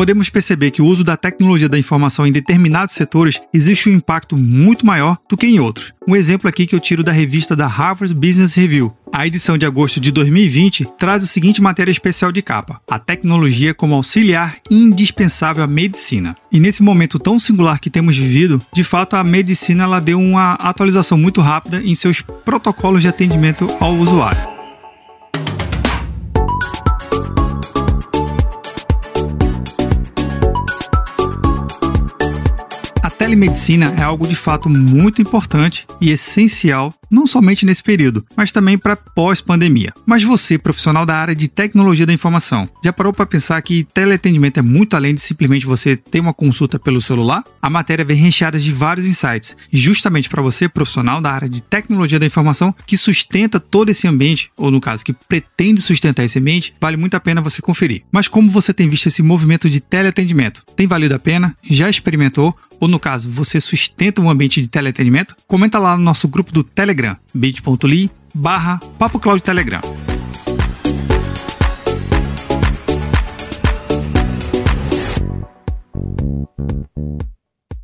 Podemos perceber que o uso da tecnologia da informação em determinados setores existe um impacto muito maior do que em outros. Um exemplo aqui que eu tiro da revista da Harvard Business Review. A edição de agosto de 2020 traz o seguinte matéria especial de capa: a tecnologia como auxiliar indispensável à medicina. E nesse momento tão singular que temos vivido, de fato a medicina ela deu uma atualização muito rápida em seus protocolos de atendimento ao usuário. Telemedicina é algo de fato muito importante e essencial, não somente nesse período, mas também para pós-pandemia. Mas você, profissional da área de tecnologia da informação, já parou para pensar que teleatendimento é muito além de simplesmente você ter uma consulta pelo celular? A matéria vem recheada de vários insights, justamente para você, profissional da área de tecnologia da informação, que sustenta todo esse ambiente, ou no caso, que pretende sustentar esse ambiente, vale muito a pena você conferir. Mas como você tem visto esse movimento de teleatendimento? Tem valido a pena? Já experimentou? ou no caso, você sustenta um ambiente de teleatendimento, comenta lá no nosso grupo do Telegram, bit.ly barra Papo Cloud Telegram.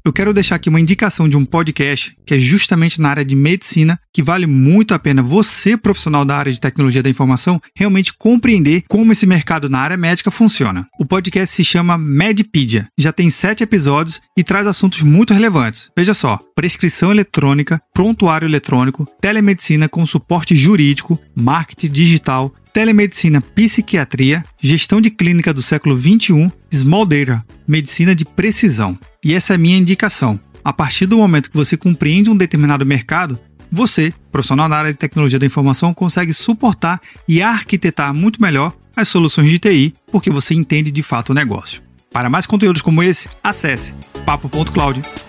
Eu quero deixar aqui uma indicação de um podcast que é justamente na área de medicina, que vale muito a pena você, profissional da área de tecnologia da informação, realmente compreender como esse mercado na área médica funciona. O podcast se chama Medpedia, já tem sete episódios e traz assuntos muito relevantes. Veja só: prescrição eletrônica, prontuário eletrônico, telemedicina com suporte jurídico, marketing digital, telemedicina, psiquiatria, gestão de clínica do século 21, small data, medicina de precisão. E essa é a minha indicação. A partir do momento que você compreende um determinado mercado, você, profissional da área de tecnologia da informação, consegue suportar e arquitetar muito melhor as soluções de TI, porque você entende de fato o negócio. Para mais conteúdos como esse, acesse papo.cloud.com